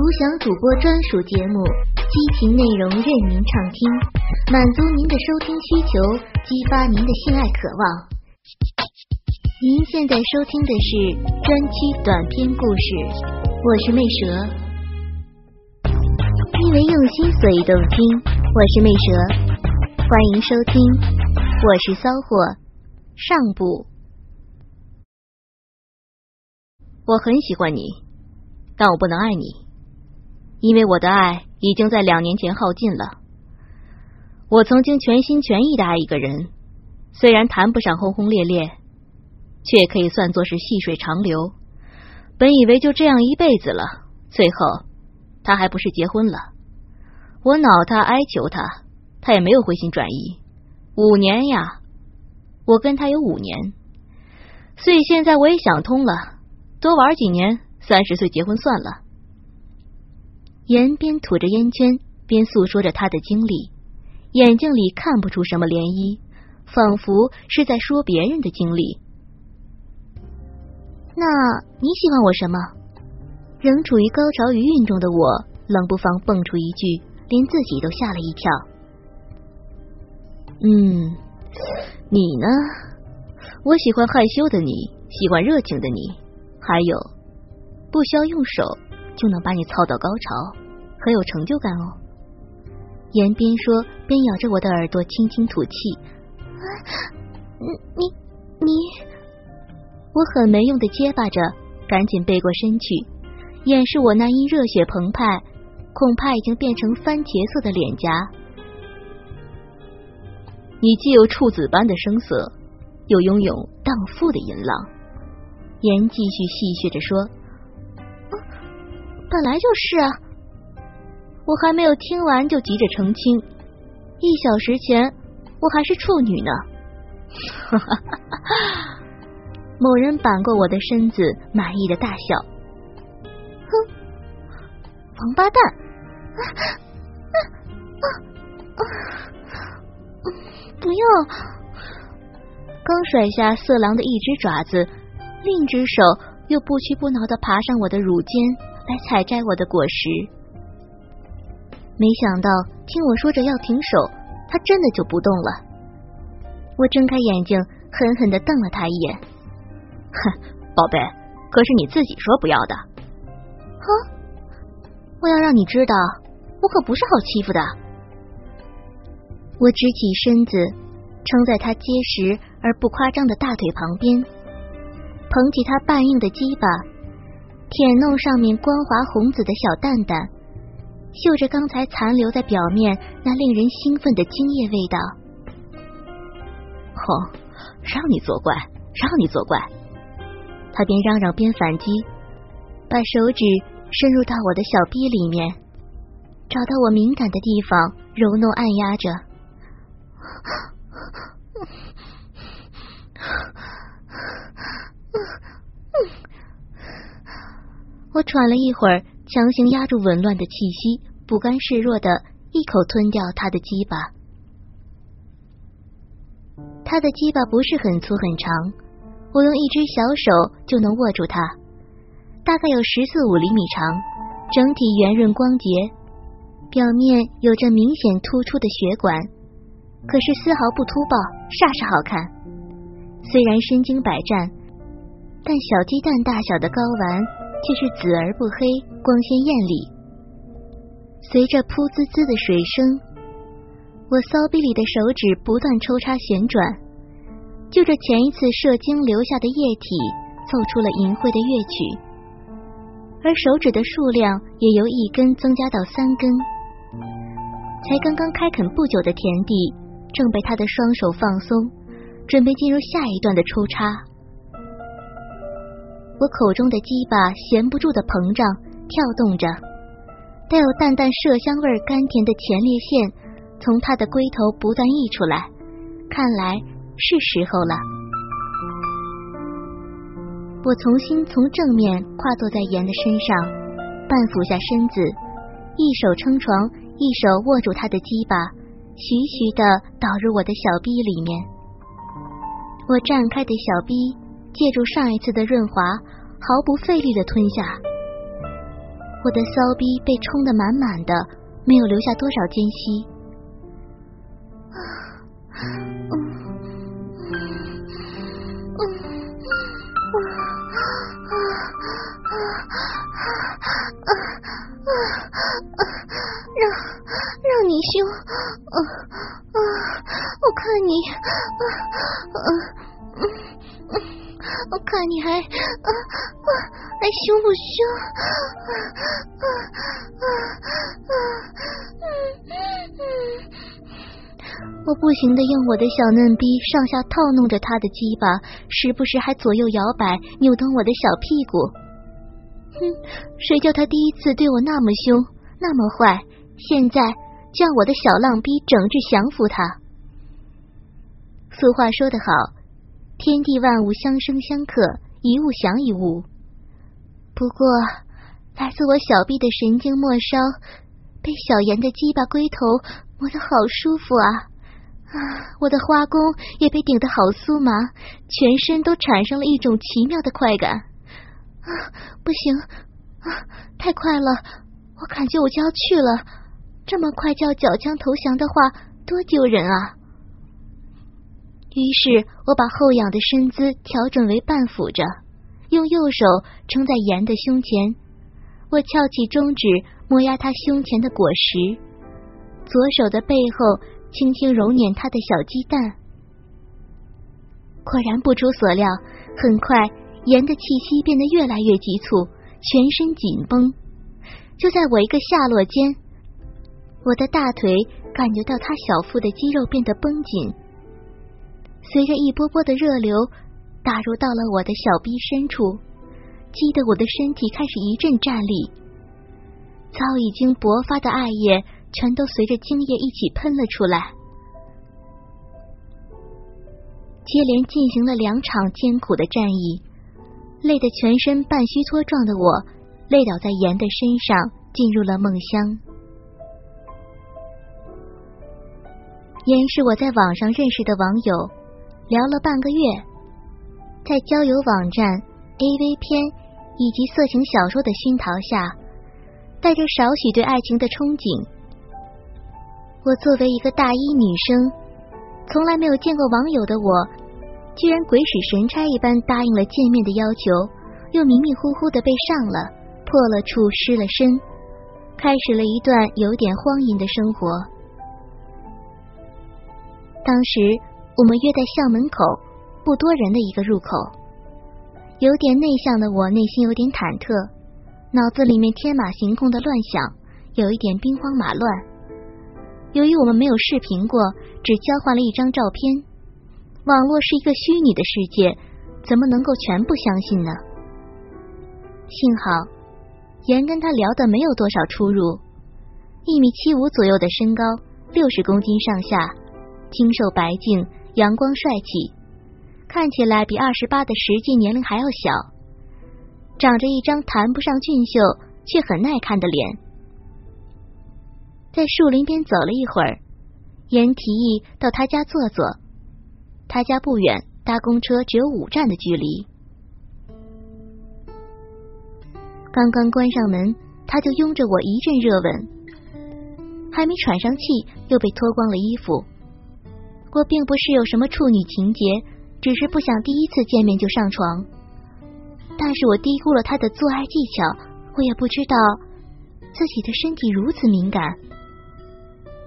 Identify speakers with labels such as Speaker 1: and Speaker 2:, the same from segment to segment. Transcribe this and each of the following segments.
Speaker 1: 独享主播专属节目，激情内容任您畅听，满足您的收听需求，激发您的性爱渴望。您现在收听的是专区短篇故事，我是魅蛇。因为用心，所以动听。我是魅蛇，欢迎收听。我是骚货上部。
Speaker 2: 我很喜欢你，但我不能爱你。因为我的爱已经在两年前耗尽了。我曾经全心全意的爱一个人，虽然谈不上轰轰烈烈，却可以算作是细水长流。本以为就这样一辈子了，最后他还不是结婚了。我恼他，哀求他，他也没有回心转意。五年呀，我跟他有五年，所以现在我也想通了，多玩几年，三十岁结婚算了。
Speaker 1: 言边吐着烟圈，边诉说着他的经历，眼睛里看不出什么涟漪，仿佛是在说别人的经历。那你喜欢我什么？仍处于高潮余韵中的我，冷不防蹦出一句，连自己都吓了一跳。
Speaker 2: 嗯，你呢？我喜欢害羞的你，喜欢热情的你，还有不需要用手就能把你操到高潮。很有成就感哦。
Speaker 1: 言边说边咬着我的耳朵，轻轻吐气。你你，我很没用的结巴着，赶紧背过身去，掩饰我那因热血澎湃，恐怕已经变成番茄色的脸颊。
Speaker 2: 你既有处子般的声色，又拥有荡妇的淫浪。
Speaker 1: 言继续戏谑着说：“本来就是啊。”我还没有听完就急着澄清，一小时前我还是处女呢。某人扳过我的身子，满意的大笑。哼，王八蛋！啊啊啊不要！刚甩下色狼的一只爪子，另一只手又不屈不挠的爬上我的乳尖，来采摘我的果实。没想到听我说着要停手，他真的就不动了。我睁开眼睛，狠狠的瞪了他一眼。
Speaker 2: 哼，宝贝，可是你自己说不要的。
Speaker 1: 哼，我要让你知道，我可不是好欺负的。我直起身子，撑在他结实而不夸张的大腿旁边，捧起他半硬的鸡巴，舔弄上面光滑红紫的小蛋蛋。嗅着刚才残留在表面那令人兴奋的精液味道，
Speaker 2: 哼，让你作怪，让你作怪！
Speaker 1: 他边嚷嚷边反击，把手指伸入到我的小臂里面，找到我敏感的地方，揉弄按压着。我喘了一会儿。强行压住紊乱的气息，不甘示弱的一口吞掉他的鸡巴。他的鸡巴不是很粗很长，我用一只小手就能握住它，大概有十四五厘米长，整体圆润光洁，表面有着明显突出的血管，可是丝毫不粗暴，煞是好看。虽然身经百战，但小鸡蛋大小的睾丸。却是紫而不黑，光鲜艳丽。随着噗滋滋的水声，我骚逼里的手指不断抽插旋转，就着前一次射精留下的液体，奏出了淫秽的乐曲。而手指的数量也由一根增加到三根。才刚刚开垦不久的田地，正被他的双手放松，准备进入下一段的抽插。我口中的鸡巴闲不住的膨胀跳动着，带有淡淡麝香味、甘甜的前列腺从他的龟头不断溢出来，看来是时候了。我重新从正面跨坐在岩的身上，半俯下身子，一手撑床，一手握住他的鸡巴，徐徐的倒入我的小臂里面。我绽开的小臂。借助上一次的润滑，毫不费力的吞下。我的骚逼被冲得满满的，没有留下多少间隙。啊凶不凶？我不停的用我的小嫩逼上下套弄着他的鸡巴，时不时还左右摇摆，扭动我的小屁股。哼，谁叫他第一次对我那么凶，那么坏？现在叫我的小浪逼整治降服他。俗话说得好，天地万物相生相克，一物降一物。不过，来自我小臂的神经末梢被小严的鸡巴龟头磨得好舒服啊！啊，我的花弓也被顶得好酥麻，全身都产生了一种奇妙的快感。啊，不行，啊，太快了，我感觉我就要去了。这么快叫缴枪投降的话，多丢人啊！于是我把后仰的身姿调整为半俯着，用右手撑在盐的胸前，我翘起中指摩压他胸前的果实，左手的背后轻轻揉捻他的小鸡蛋。果然不出所料，很快盐的气息变得越来越急促，全身紧绷。就在我一个下落间。我的大腿感觉到他小腹的肌肉变得绷紧，随着一波波的热流打入到了我的小臂深处，激得我的身体开始一阵战栗，早已经勃发的爱液全都随着精液一起喷了出来。接连进行了两场艰苦的战役，累得全身半虚脱状的我，累倒在盐的身上，进入了梦乡。严是我在网上认识的网友，聊了半个月，在交友网站、AV 片以及色情小说的熏陶下，带着少许对爱情的憧憬，我作为一个大一女生，从来没有见过网友的我，居然鬼使神差一般答应了见面的要求，又迷迷糊糊的被上了，破了处，失了身，开始了一段有点荒淫的生活。当时我们约在校门口不多人的一个入口，有点内向的我内心有点忐忑，脑子里面天马行空的乱想，有一点兵荒马乱。由于我们没有视频过，只交换了一张照片，网络是一个虚拟的世界，怎么能够全部相信呢？幸好严跟他聊的没有多少出入，一米七五左右的身高，六十公斤上下。精瘦白净，阳光帅气，看起来比二十八的实际年龄还要小，长着一张谈不上俊秀却很耐看的脸。在树林边走了一会儿，严提议到他家坐坐，他家不远，搭公车只有五站的距离。刚刚关上门，他就拥着我一阵热吻，还没喘上气，又被脱光了衣服。我并不是有什么处女情节，只是不想第一次见面就上床。但是我低估了他的做爱技巧，我也不知道自己的身体如此敏感。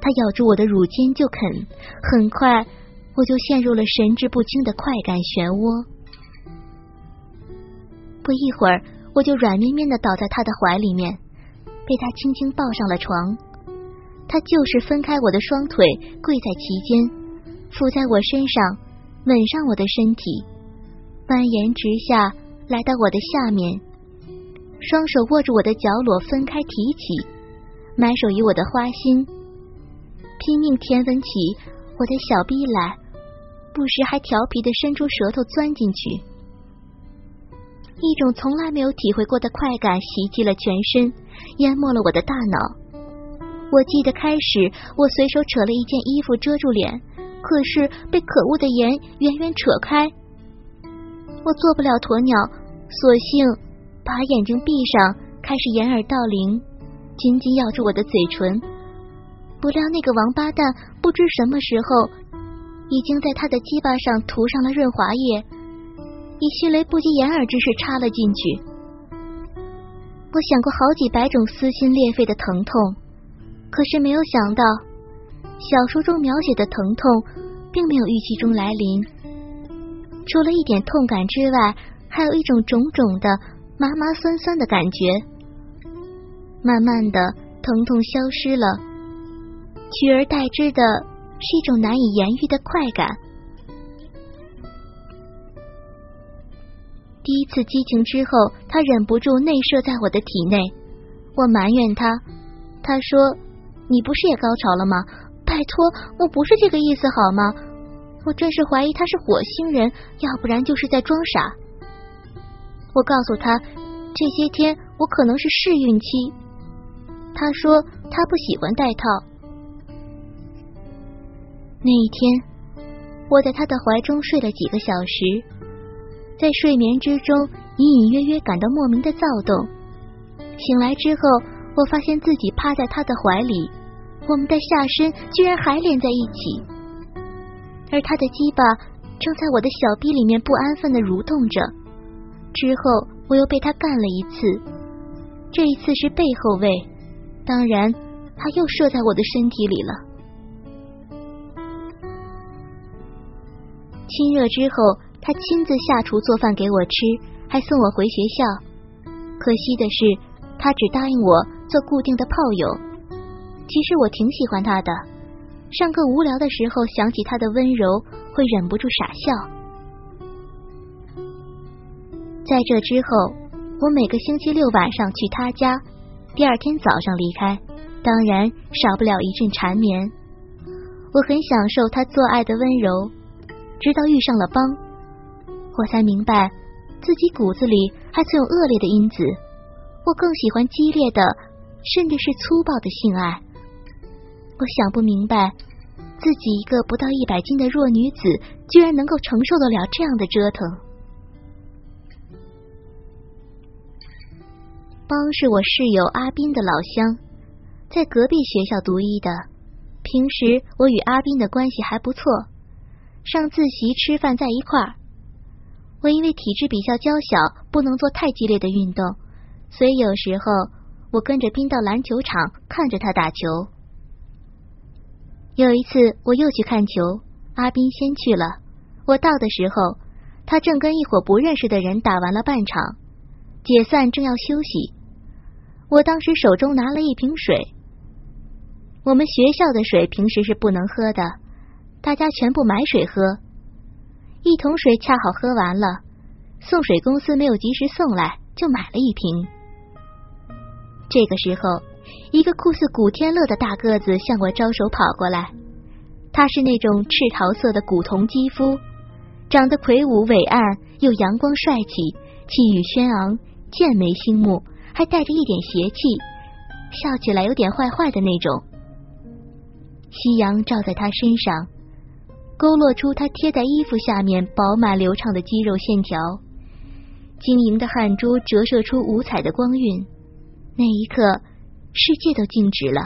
Speaker 1: 他咬住我的乳尖就啃，很快我就陷入了神志不清的快感漩涡。不一会儿，我就软绵绵的倒在他的怀里面，被他轻轻抱上了床。他就是分开我的双腿，跪在其间。伏在我身上，吻上我的身体，蜿蜒直下来到我的下面，双手握住我的脚裸，分开提起，埋首于我的花心，拼命舔吻起我的小臂来，不时还调皮的伸出舌头钻进去，一种从来没有体会过的快感袭击了全身，淹没了我的大脑。我记得开始，我随手扯了一件衣服遮住脸。可是被可恶的盐远远扯开，我做不了鸵鸟，索性把眼睛闭上，开始掩耳盗铃，紧紧咬住我的嘴唇。不料那个王八蛋不知什么时候已经在他的鸡巴上涂上了润滑液，以迅雷不及掩耳之势插了进去。我想过好几百种撕心裂肺的疼痛，可是没有想到，小说中描写的疼痛并没有预期中来临。除了一点痛感之外，还有一种种种的麻麻酸酸的感觉。慢慢的，疼痛消失了，取而代之的是一种难以言喻的快感。第一次激情之后，他忍不住内射在我的体内。我埋怨他，他说：“你不是也高潮了吗？拜托，我不是这个意思好吗？我真是怀疑他是火星人，要不然就是在装傻。”我告诉他，这些天我可能是试孕期。他说他不喜欢戴套。那一天，我在他的怀中睡了几个小时。在睡眠之中，隐隐约约感到莫名的躁动。醒来之后，我发现自己趴在他的怀里，我们的下身居然还连在一起，而他的鸡巴正在我的小臂里面不安分的蠕动着。之后，我又被他干了一次，这一次是背后位，当然，他又射在我的身体里了。亲热之后。他亲自下厨做饭给我吃，还送我回学校。可惜的是，他只答应我做固定的炮友。其实我挺喜欢他的，上课无聊的时候想起他的温柔，会忍不住傻笑。在这之后，我每个星期六晚上去他家，第二天早上离开，当然少不了一阵缠绵。我很享受他做爱的温柔，直到遇上了邦。我才明白，自己骨子里还存有恶劣的因子。我更喜欢激烈的，甚至是粗暴的性爱。我想不明白，自己一个不到一百斤的弱女子，居然能够承受得了这样的折腾。邦是我室友阿斌的老乡，在隔壁学校读医的。平时我与阿斌的关系还不错，上自习、吃饭在一块儿。我因为体质比较娇小，不能做太激烈的运动，所以有时候我跟着斌到篮球场看着他打球。有一次我又去看球，阿斌先去了。我到的时候，他正跟一伙不认识的人打完了半场，解散正要休息。我当时手中拿了一瓶水，我们学校的水平时是不能喝的，大家全部买水喝。一桶水恰好喝完了，送水公司没有及时送来，就买了一瓶。这个时候，一个酷似古天乐的大个子向我招手跑过来。他是那种赤桃色的古铜肌肤，长得魁梧伟岸，又阳光帅气，气宇轩昂，剑眉星目，还带着一点邪气，笑起来有点坏坏的那种。夕阳照在他身上。勾勒出他贴在衣服下面饱满流畅的肌肉线条，晶莹的汗珠折射出五彩的光晕。那一刻，世界都静止了，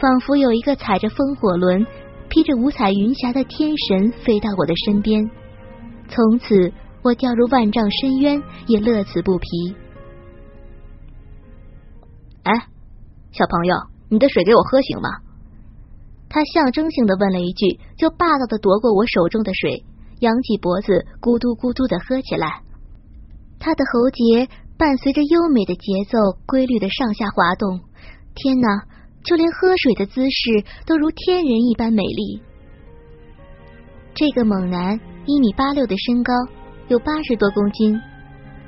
Speaker 1: 仿佛有一个踩着风火轮、披着五彩云霞的天神飞到我的身边。从此，我掉入万丈深渊也乐此不疲。
Speaker 2: 哎，小朋友，你的水给我喝行吗？
Speaker 1: 他象征性的问了一句，就霸道的夺过我手中的水，扬起脖子，咕嘟咕嘟的喝起来。他的喉结伴随着优美的节奏，规律的上下滑动。天哪，就连喝水的姿势都如天人一般美丽。这个猛男一米八六的身高，有八十多公斤，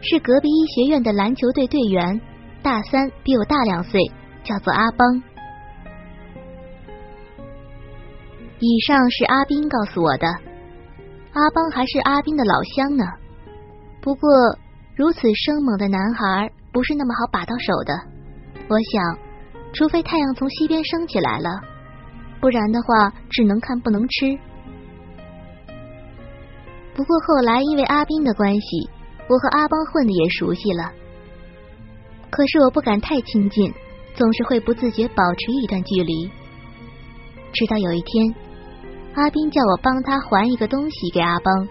Speaker 1: 是隔壁医学院的篮球队队员，大三，比我大两岁，叫做阿邦。以上是阿斌告诉我的，阿邦还是阿斌的老乡呢。不过如此生猛的男孩不是那么好把到手的。我想，除非太阳从西边升起来了，不然的话只能看不能吃。不过后来因为阿斌的关系，我和阿邦混的也熟悉了。可是我不敢太亲近，总是会不自觉保持一段距离。直到有一天，阿斌叫我帮他还一个东西给阿邦，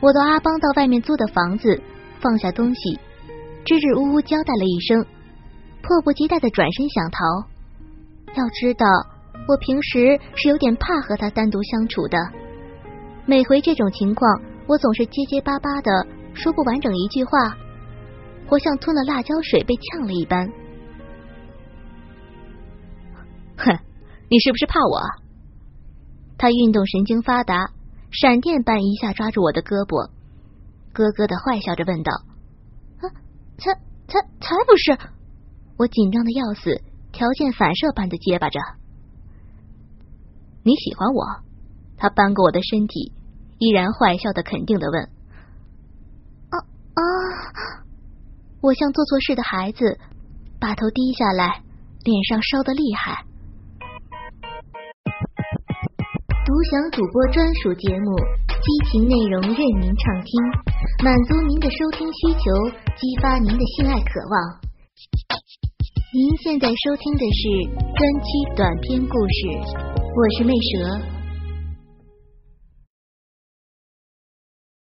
Speaker 1: 我到阿邦到外面租的房子，放下东西，支支吾吾交代了一声，迫不及待的转身想逃。要知道，我平时是有点怕和他单独相处的，每回这种情况，我总是结结巴巴的说不完整一句话，我像吞了辣椒水被呛了一般。
Speaker 2: 哼。你是不是怕我？
Speaker 1: 他运动神经发达，闪电般一下抓住我的胳膊，咯咯的坏笑着问道：“啊，才才才不是！”我紧张的要死，条件反射般的结巴着：“
Speaker 2: 你喜欢我？”他扳过我的身体，依然坏笑的肯定的问：“
Speaker 1: 啊啊！”我像做错事的孩子，把头低下来，脸上烧的厉害。独享主播专属节目，激情内容任您畅听，满足您的收听需求，激发您的性爱渴望。您现在收听的是专区短篇故事，我是魅蛇。